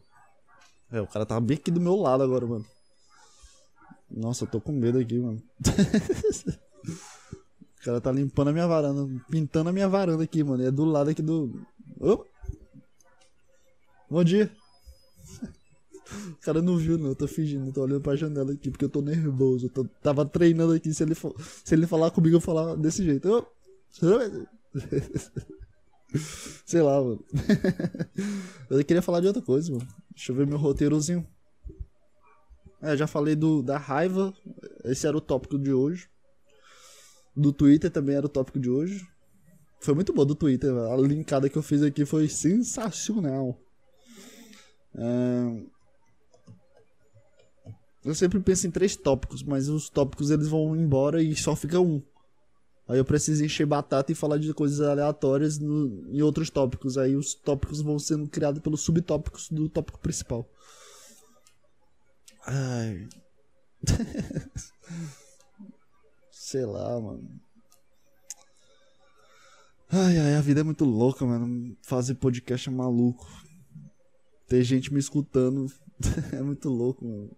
É, o cara tava bem aqui do meu lado agora, mano. Nossa, eu tô com medo aqui, mano. o cara tá limpando a minha varanda, pintando a minha varanda aqui, mano. É do lado aqui do. Oh! Bom dia. O cara não viu, não. Eu tô fingindo, eu tô olhando pra janela aqui porque eu tô nervoso. Eu tô, tava treinando aqui. Se ele, for, se ele falar comigo, eu falar desse jeito. Oh! Sei lá, mano. eu queria falar de outra coisa, mano. Deixa eu ver meu roteirozinho. É, já falei do, da raiva. Esse era o tópico de hoje. Do Twitter também era o tópico de hoje. Foi muito bom do Twitter. A linkada que eu fiz aqui foi sensacional. É... Eu sempre penso em três tópicos, mas os tópicos eles vão embora e só fica um. Aí eu preciso encher batata e falar de coisas aleatórias no, em outros tópicos. Aí os tópicos vão sendo criados pelos subtópicos do tópico principal. Ai. Sei lá, mano. Ai, ai, a vida é muito louca, mano. Fazer podcast é maluco. Ter gente me escutando é muito louco, mano.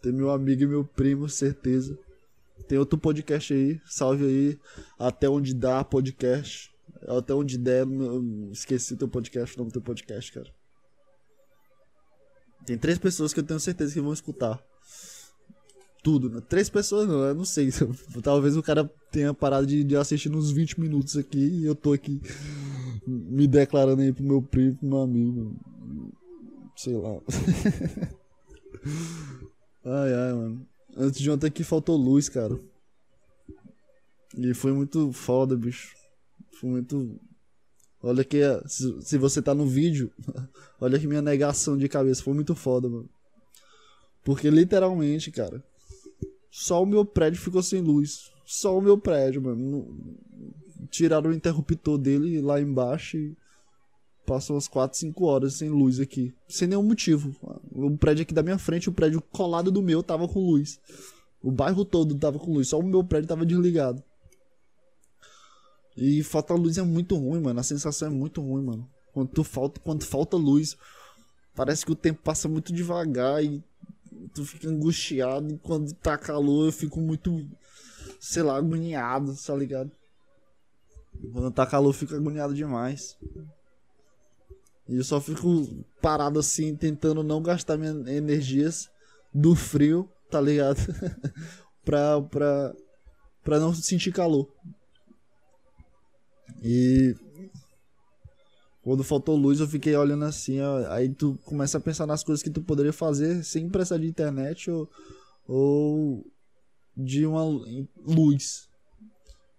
Ter meu amigo e meu primo, certeza. Tem outro podcast aí, salve aí. Até onde dá podcast. Até onde der, esqueci teu podcast, o nome do teu podcast, cara. Tem três pessoas que eu tenho certeza que vão escutar. Tudo, né? Três pessoas não, eu não sei. Talvez o cara tenha parado de, de assistir uns 20 minutos aqui e eu tô aqui me declarando aí pro meu primo, pro meu amigo. Sei lá. ai, ai, mano. Antes de ontem aqui faltou luz, cara. E foi muito foda, bicho. Foi muito Olha que se, se você tá no vídeo, olha que minha negação de cabeça foi muito foda, mano. Porque literalmente, cara, só o meu prédio ficou sem luz. Só o meu prédio, mano. Tiraram o interruptor dele lá embaixo e passou umas 4, 5 horas sem luz aqui. Sem nenhum motivo. O prédio aqui da minha frente, o prédio colado do meu, tava com luz. O bairro todo tava com luz, só o meu prédio tava desligado. E falta luz é muito ruim, mano. A sensação é muito ruim, mano. Quando falta, quando falta luz, parece que o tempo passa muito devagar e tu fica angustiado. E quando tá calor, eu fico muito, sei lá, agoniado, tá ligado? Quando tá calor, eu fico agoniado demais. E eu só fico parado assim, tentando não gastar minhas energias do frio, tá ligado? pra, pra, pra não sentir calor. E quando faltou luz, eu fiquei olhando assim, aí tu começa a pensar nas coisas que tu poderia fazer sem precisar de internet ou, ou de uma luz.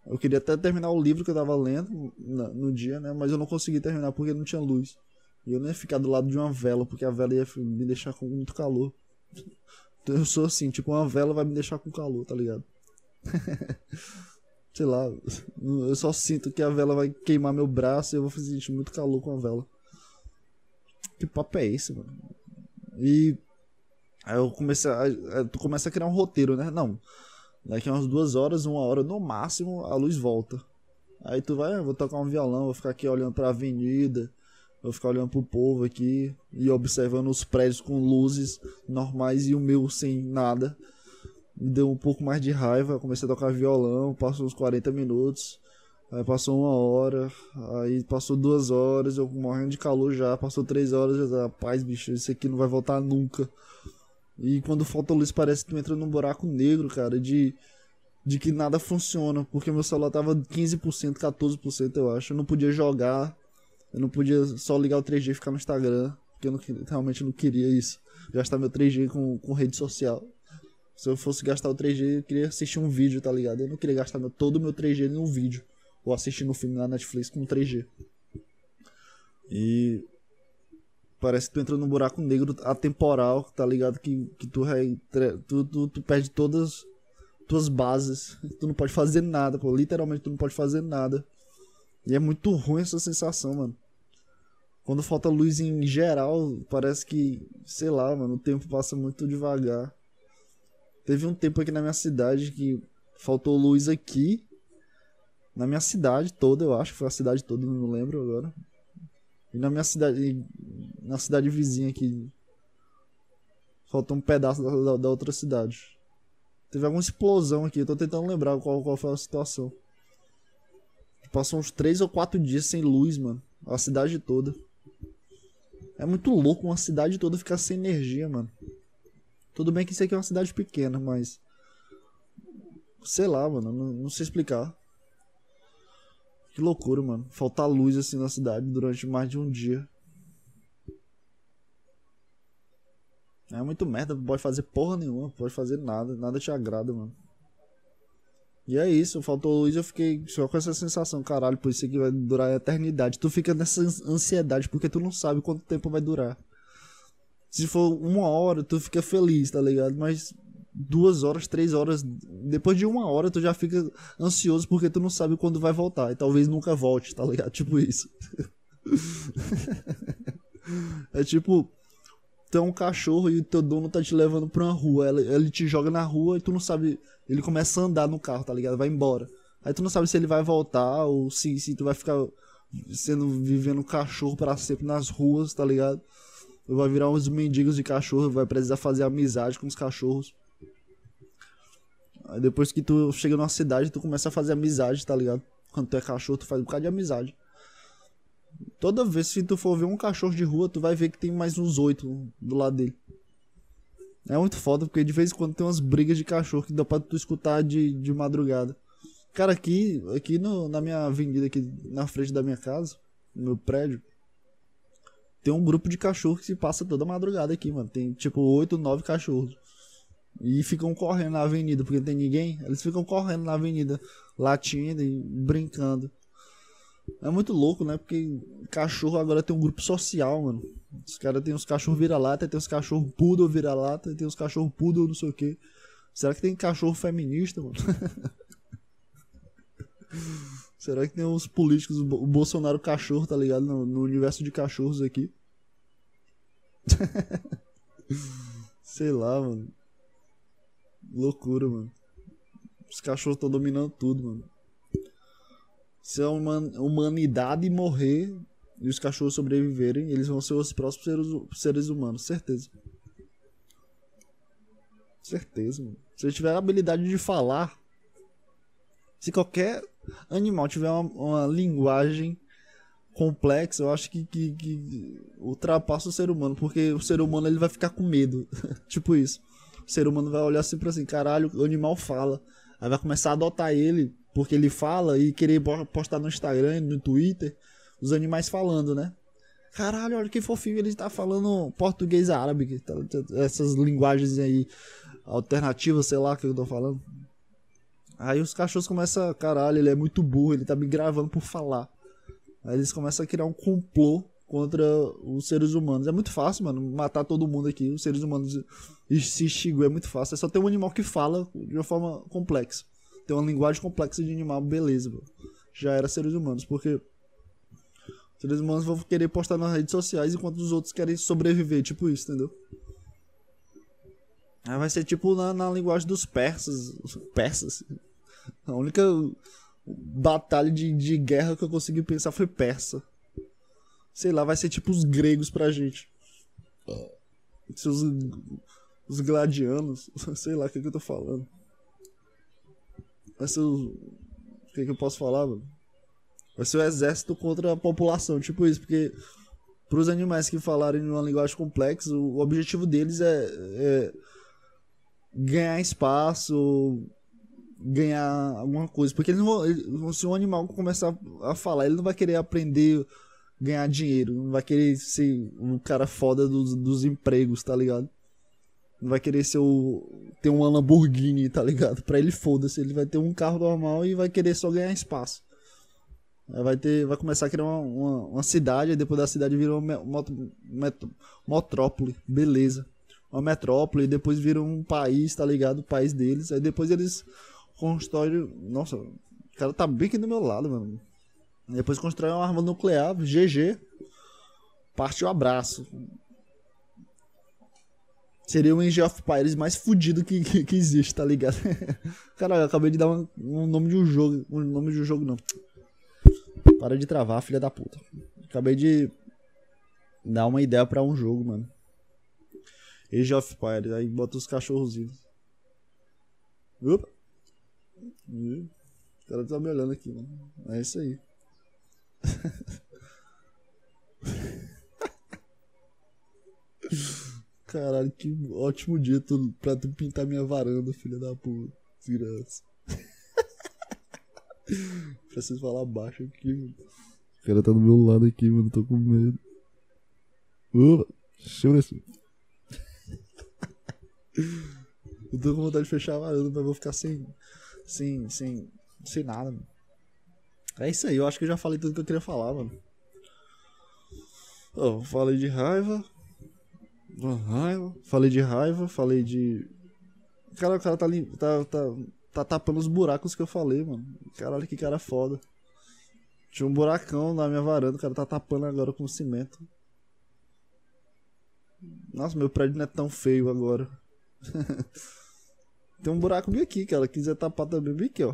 Eu queria até terminar o livro que eu tava lendo no, no dia, né? Mas eu não consegui terminar porque não tinha luz. E eu nem ia ficar do lado de uma vela, porque a vela ia me deixar com muito calor. Então eu sou assim, tipo, uma vela vai me deixar com calor, tá ligado? sei lá, eu só sinto que a vela vai queimar meu braço e eu vou sentir muito calor com a vela. Que papo é esse, mano? E aí eu comecei a, tu começa a criar um roteiro, né? Não. Daqui a umas duas horas, uma hora no máximo, a luz volta. Aí tu vai, ah, vou tocar um violão, vou ficar aqui olhando pra avenida, vou ficar olhando pro povo aqui e observando os prédios com luzes normais e o meu sem nada me deu um pouco mais de raiva, comecei a tocar violão, passou uns 40 minutos, aí passou uma hora, aí passou duas horas, eu morrendo de calor já, passou três horas, já tá, rapaz, bicho, isso aqui não vai voltar nunca. E quando falta luz parece que tu entra num buraco negro, cara, de, de que nada funciona, porque meu celular tava 15%, 14% eu acho, eu não podia jogar, eu não podia só ligar o 3G e ficar no Instagram, porque eu não, realmente não queria isso, gastar meu 3G com, com rede social. Se eu fosse gastar o 3G, eu queria assistir um vídeo, tá ligado? Eu não queria gastar meu, todo o meu 3G em um vídeo. Ou assistir um filme na Netflix com 3G. E. Parece que tu entra num buraco negro atemporal, tá ligado? Que, que tu, tu, tu, tu perde todas tuas bases. Tu não pode fazer nada, pô. Literalmente tu não pode fazer nada. E é muito ruim essa sensação, mano. Quando falta luz em geral, parece que, sei lá, mano, o tempo passa muito devagar. Teve um tempo aqui na minha cidade que faltou luz aqui. Na minha cidade toda, eu acho. Foi a cidade toda, não lembro agora. E na minha cidade. Na cidade vizinha aqui. Faltou um pedaço da, da, da outra cidade. Teve alguma explosão aqui, eu tô tentando lembrar qual, qual foi a situação. Passou uns 3 ou 4 dias sem luz, mano. A cidade toda. É muito louco uma cidade toda ficar sem energia, mano. Tudo bem que isso aqui é uma cidade pequena, mas. Sei lá, mano. Não, não sei explicar. Que loucura, mano. Faltar luz assim na cidade durante mais de um dia. É muito merda, pode fazer porra nenhuma, pode fazer nada, nada te agrada, mano. E é isso, faltou luz, eu fiquei só com essa sensação, caralho, por isso aqui vai durar a eternidade. Tu fica nessa ansiedade, porque tu não sabe quanto tempo vai durar. Se for uma hora, tu fica feliz, tá ligado? Mas duas horas, três horas, depois de uma hora, tu já fica ansioso porque tu não sabe quando vai voltar. E talvez nunca volte, tá ligado? Tipo isso. é tipo, tu é um cachorro e o teu dono tá te levando pra uma rua. Ele, ele te joga na rua e tu não sabe. Ele começa a andar no carro, tá ligado? Vai embora. Aí tu não sabe se ele vai voltar ou se, se tu vai ficar sendo vivendo cachorro para sempre nas ruas, tá ligado? Vai virar uns mendigos de cachorro, vai precisar fazer amizade com os cachorros. Aí depois que tu chega numa cidade, tu começa a fazer amizade, tá ligado? Quando tu é cachorro, tu faz um bocado de amizade. Toda vez que tu for ver um cachorro de rua, tu vai ver que tem mais uns oito do lado dele. É muito foda, porque de vez em quando tem umas brigas de cachorro que dá pra tu escutar de, de madrugada. Cara, aqui, aqui no, na minha avenida, aqui na frente da minha casa, no meu prédio, tem um grupo de cachorros que se passa toda madrugada aqui, mano. Tem tipo oito, nove cachorros. E ficam correndo na avenida, porque não tem ninguém. Eles ficam correndo na avenida, latindo e brincando. É muito louco, né? Porque cachorro agora tem um grupo social, mano. Os caras tem os cachorros vira-lata, tem os cachorros poodle vira-lata, tem os cachorros poodle não sei o que. Será que tem cachorro feminista, mano? Será que tem uns políticos, o Bolsonaro cachorro, tá ligado? No, no universo de cachorros aqui. Sei lá, mano. Loucura, mano. Os cachorros estão dominando tudo, mano se a humanidade morrer e os cachorros sobreviverem, eles vão ser os próximos seres, seres humanos, certeza. Certeza, mano. Se ele tiver a habilidade de falar, se qualquer animal tiver uma, uma linguagem complexa, eu acho que, que, que, ultrapassa o ser humano, porque o ser humano ele vai ficar com medo. tipo isso. O ser humano vai olhar sempre assim, caralho, o animal fala. Aí vai começar a adotar ele porque ele fala e querer postar no Instagram, no Twitter, os animais falando, né? Caralho, olha que fofinho, ele tá falando português árabe, tá, tá, essas linguagens aí alternativas, sei lá que eu tô falando. Aí os cachorros começam, caralho, ele é muito burro, ele tá me gravando por falar. Aí eles começam a criar um complô contra os seres humanos. É muito fácil, mano, matar todo mundo aqui. Os seres humanos se extinguir é muito fácil. É só ter um animal que fala de uma forma complexa tem uma linguagem complexa de animal, beleza, bro. Já era seres humanos, porque seres humanos vão querer postar nas redes sociais enquanto os outros querem sobreviver, tipo isso, entendeu? Aí vai ser tipo na, na linguagem dos persas. Persas. A única batalha de, de guerra que eu consegui pensar foi persa. Sei lá, vai ser tipo os gregos pra gente. Os, os gladianos. Sei lá o que, que eu tô falando. Vai ser o. O que, que eu posso falar, mano? Vai ser o exército contra a população, tipo isso, porque para os animais que falarem uma linguagem complexa, o objetivo deles é, é ganhar espaço, ganhar alguma coisa. Porque eles não vão, se um animal começar a falar, ele não vai querer aprender ganhar dinheiro, não vai querer ser um cara foda dos, dos empregos, tá ligado? Vai querer ser o. ter uma Lamborghini, tá ligado? Pra ele foda-se. Ele vai ter um carro normal e vai querer só ganhar espaço. Vai ter. Vai começar a criar uma, uma, uma cidade, e depois da cidade vira uma metrópole. Beleza. Uma metrópole, e depois vira um país, tá ligado? O país deles. Aí depois eles constroem. Nossa, o cara tá bem aqui do meu lado, mano. Depois constrói uma arma nuclear, GG. Parte o abraço. Seria o Age of Pirates mais fudido que, que, que, existe, tá ligado? Caralho, acabei de dar um, um, nome de um jogo. Um nome de um jogo, não. Para de travar, filha da puta. Acabei de Dá uma ideia pra um jogo, mano. Age of Empires, aí bota os cachorrozinhos. Opa! O cara tá me olhando aqui, mano. É isso aí. Caralho, que ótimo dia tu, pra tu pintar minha varanda, filha da puta. Desgraça. Preciso falar baixo aqui, mano. O cara tá do meu lado aqui, mano. Tô com medo. Opa! Deixa eu tô com vontade de fechar a varanda, mas vou ficar sem. Sem. Sem. Sem nada, mano. É isso aí, eu acho que eu já falei tudo que eu queria falar, mano. Ó, falei de raiva. Uma Raiva. Falei de raiva, falei de. Cara, o cara tá, lim... tá, tá, tá tapando os buracos que eu falei, mano. Caralho, que cara foda. Tinha um buracão na minha varanda, o cara tá tapando agora com cimento. Nossa, meu prédio não é tão feio agora. Tem um buraco bem aqui, cara. Quiser tapar também, bem aqui, ó.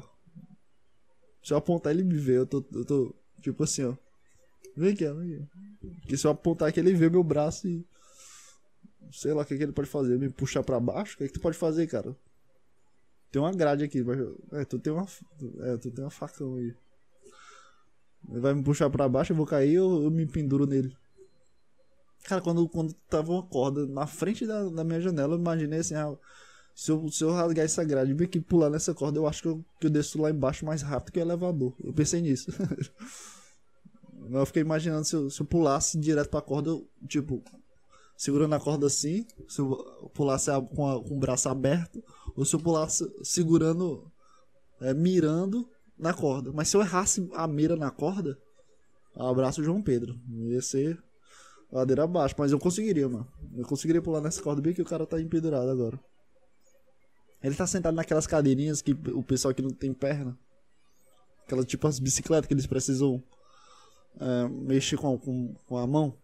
Se eu apontar, ele me vê. Eu tô, eu tô tipo assim, ó. Vem aqui, ó. Vem aqui. Porque se eu apontar aqui, ele vê meu braço e. Sei lá o que, que ele pode fazer. Me puxar pra baixo? O que, que tu pode fazer, cara? Tem uma grade aqui. Mas... É, tu tem uma. É, tu tem uma facão aí. Ele vai me puxar pra baixo, eu vou cair ou eu me penduro nele? Cara, quando, quando tava uma corda na frente da, da minha janela, eu imaginei assim, ah, se, eu, se eu rasgar essa grade e que pular nessa corda, eu acho que eu, que eu desço lá embaixo mais rápido que o elevador. Eu pensei nisso. Eu fiquei imaginando se eu, se eu pulasse direto pra corda, eu, tipo, segurando a corda assim, se eu pulasse com, a- com o braço aberto, ou se eu pulasse segurando, é, mirando na corda. Mas se eu errasse a mira na corda, abraço João Pedro. Ia ser ladeira abaixo, mas eu conseguiria, mano. Eu conseguiria pular nessa corda bem que o cara tá empedurado agora. Ele tá sentado naquelas cadeirinhas que o pessoal que não tem perna. Aquelas tipo as bicicletas que eles precisam é, mexer com, com, com a mão.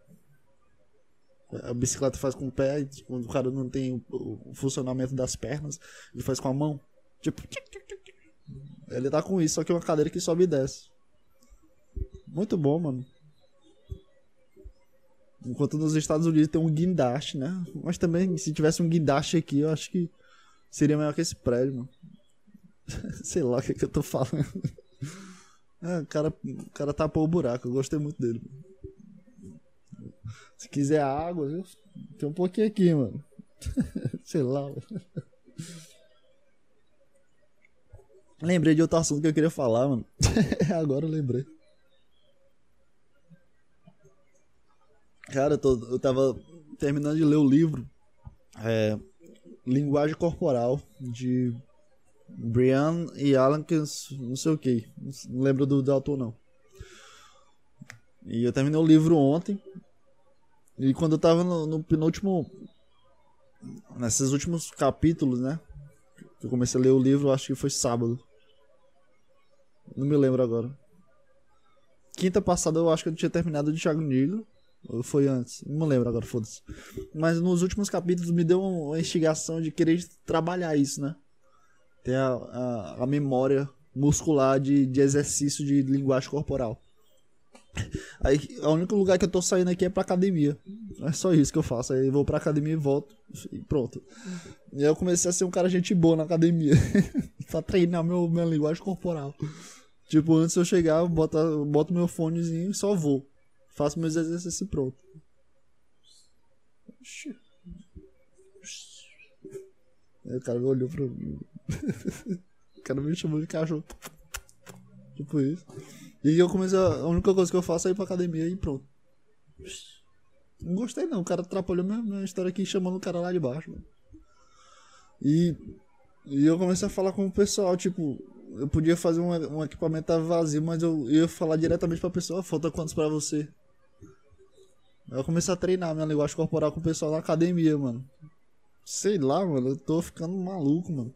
A bicicleta faz com o pé, e quando o cara não tem o, funcionamento das pernas, ele faz com a mão. Tipo. Ele tá com isso, só que é uma cadeira que sobe e desce. Muito bom, mano. Enquanto nos Estados Unidos tem um guindaste, né? Mas também, se tivesse um guindaste aqui, eu acho que seria melhor que esse prédio, mano. Sei lá o que, que eu tô falando. É, o cara, o cara tapou o buraco, eu gostei muito dele. Se quiser água, viu? tem um pouquinho aqui, mano. Sei lá. mano. Lembrei de outro assunto que eu queria falar, mano. Agora eu lembrei. Cara, eu, tô- eu tava terminando de ler o livro é, Linguagem Corporal de Brian e Alan, que não sei o que, não lembro do, do autor não. E eu terminei o livro ontem. E quando eu tava no, no penúltimo. Nesses últimos capítulos, né? Eu comecei a ler o livro, acho que foi sábado. Não me lembro agora. Quinta passada eu acho que eu tinha terminado de Thiago Negro. Ou foi antes? Não me lembro agora, foda-se. Mas nos últimos capítulos me deu uma instigação de querer trabalhar isso, né? Ter a, a, a memória muscular de, de exercício de linguagem corporal. Aí, o único lugar que eu tô saindo aqui é pra academia. É só isso que eu faço. Aí eu vou pra academia e volto. E pronto. E aí eu comecei a ser um cara gente boa na academia. pra treinar meu, minha linguagem corporal. Tipo, antes eu chegar, eu boto, boto meu fonezinho e só vou. Faço meus exercícios e pronto. Aí o cara me olhou pra mim. o cara me chamou de cachorro. Tipo isso. E aí eu comecei a, a única coisa que eu faço é ir pra academia e pronto. Não gostei não, o cara atrapalhou minha, minha história aqui chamando o cara lá de baixo. E, e eu comecei a falar com o pessoal, tipo, eu podia fazer um, um equipamento vazio, mas eu ia falar diretamente pra pessoa, falta quantos pra você? Eu comecei a treinar minha linguagem corporal com o pessoal na academia, mano. Sei lá, mano, eu tô ficando maluco, mano.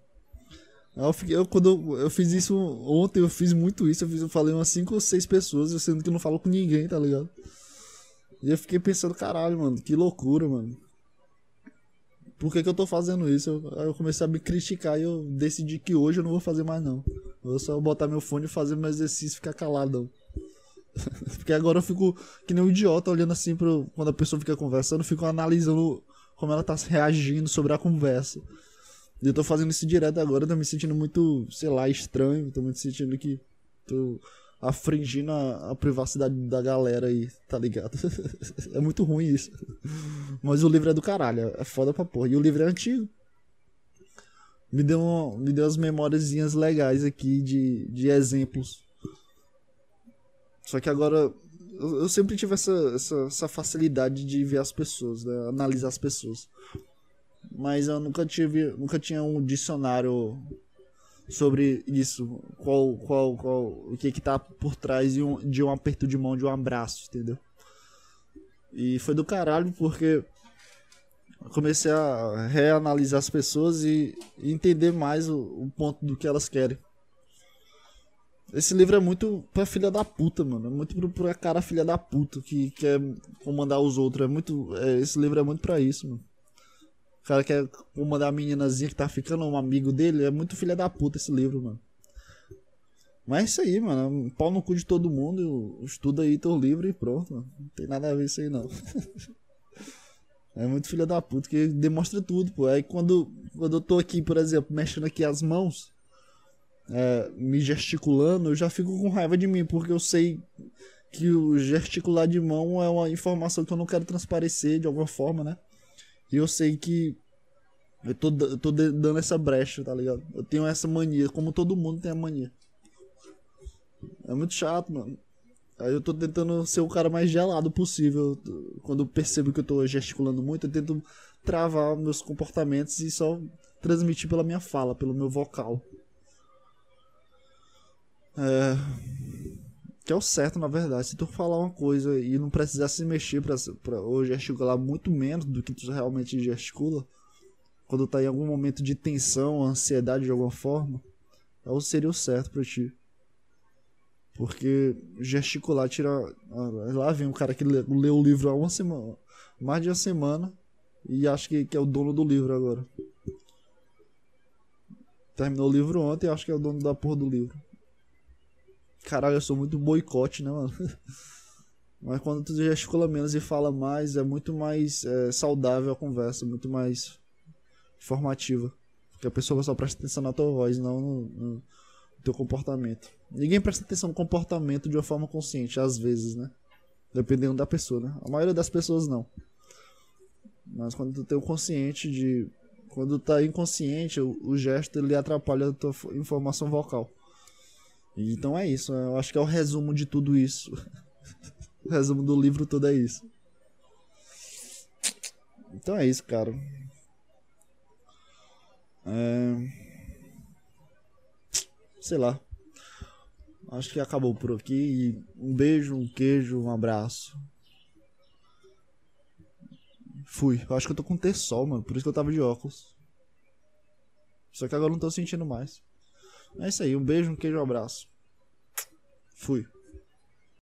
Eu, fiquei, eu, quando eu, eu fiz isso ontem, eu fiz muito isso. Eu, fiz, eu falei umas 5 ou 6 pessoas, sendo que eu não falo com ninguém, tá ligado? E eu fiquei pensando, caralho, mano, que loucura, mano. Por que, que eu tô fazendo isso? Eu, eu comecei a me criticar e eu decidi que hoje eu não vou fazer mais, não. Eu vou só botar meu fone e fazer meu exercício e ficar caladão. Porque agora eu fico que nem um idiota olhando assim pro, quando a pessoa fica conversando, eu fico analisando como ela tá reagindo sobre a conversa. Eu tô fazendo isso direto agora, tô me sentindo muito, sei lá, estranho, tô me sentindo que tô afringindo a, a privacidade da galera aí, tá ligado? é muito ruim isso. Mas o livro é do caralho, é foda pra porra. E o livro é antigo. Me deu, uma, me deu umas memóriazinhas legais aqui de, de exemplos. Só que agora eu, eu sempre tive essa, essa, essa, facilidade de ver as pessoas, né? analisar as pessoas. Mas eu nunca tive, nunca tinha um dicionário sobre isso, qual, qual, qual, o que que tá por trás de um, de um aperto de mão, de um abraço, entendeu? E foi do caralho porque comecei a reanalisar as pessoas e, entender mais o, o, ponto do que elas querem. Esse livro é muito pra filha da puta, mano. É muito pro, pra cara filha da puta que quer comandar os outros. É muito. É, esse livro é muito pra isso, mano. O cara quer comandar a meninazinha que tá ficando um amigo dele. É muito filha da puta esse livro, mano. Mas é isso aí, mano. Pau no cu de todo mundo. Estuda aí teu livro e pronto, mano. Não tem nada a ver isso aí, não. É muito filha da puta que demonstra tudo, pô. Aí quando, quando eu tô aqui, por exemplo, mexendo aqui as mãos, é, me gesticulando, eu já fico com raiva de mim, porque eu sei que o gesticular de mão é uma informação que eu não quero transparecer de alguma forma, né? E eu sei que eu tô, eu tô dando essa brecha, tá ligado? Eu tenho essa mania, como todo mundo tem a mania. É muito chato, mano. Aí eu tô tentando ser o cara mais gelado possível. Quando eu percebo que eu tô gesticulando muito, eu tento travar meus comportamentos e só transmitir pela minha fala, pelo meu vocal. É... Que é o certo, na verdade. Se tu falar uma coisa e não precisar se mexer pra, pra, ou gesticular muito menos do que tu realmente gesticula, quando tá em algum momento de tensão, ansiedade de alguma forma, é seria o certo pra ti. Porque gesticular tira. Lá vem um cara que lê, lê o livro há uma semana. Mais de uma semana. E acha que, que é o dono do livro agora. Terminou o livro ontem e acho que é o dono da porra do livro. Caralho, eu sou muito boicote, né, mano? Mas quando tu gesticula menos e fala mais, é muito mais é, saudável a conversa, muito mais informativa. Porque a pessoa só presta atenção na tua voz, não no, no teu comportamento. Ninguém presta atenção no comportamento de uma forma consciente, às vezes, né? Dependendo da pessoa, né? A maioria das pessoas não. Mas quando tu tem o consciente de. Quando tá inconsciente, o, o gesto ele atrapalha a tua informação vocal. Então é isso. Eu acho que é o resumo de tudo isso. o resumo do livro todo é isso. Então é isso, cara. É sei lá. Acho que acabou por aqui. Um beijo, um queijo, um abraço. Fui. Eu acho que eu tô com terçol, mano. Por isso que eu tava de óculos. Só que agora eu não tô sentindo mais. É isso aí. Um beijo, um queijo, um abraço. Fui.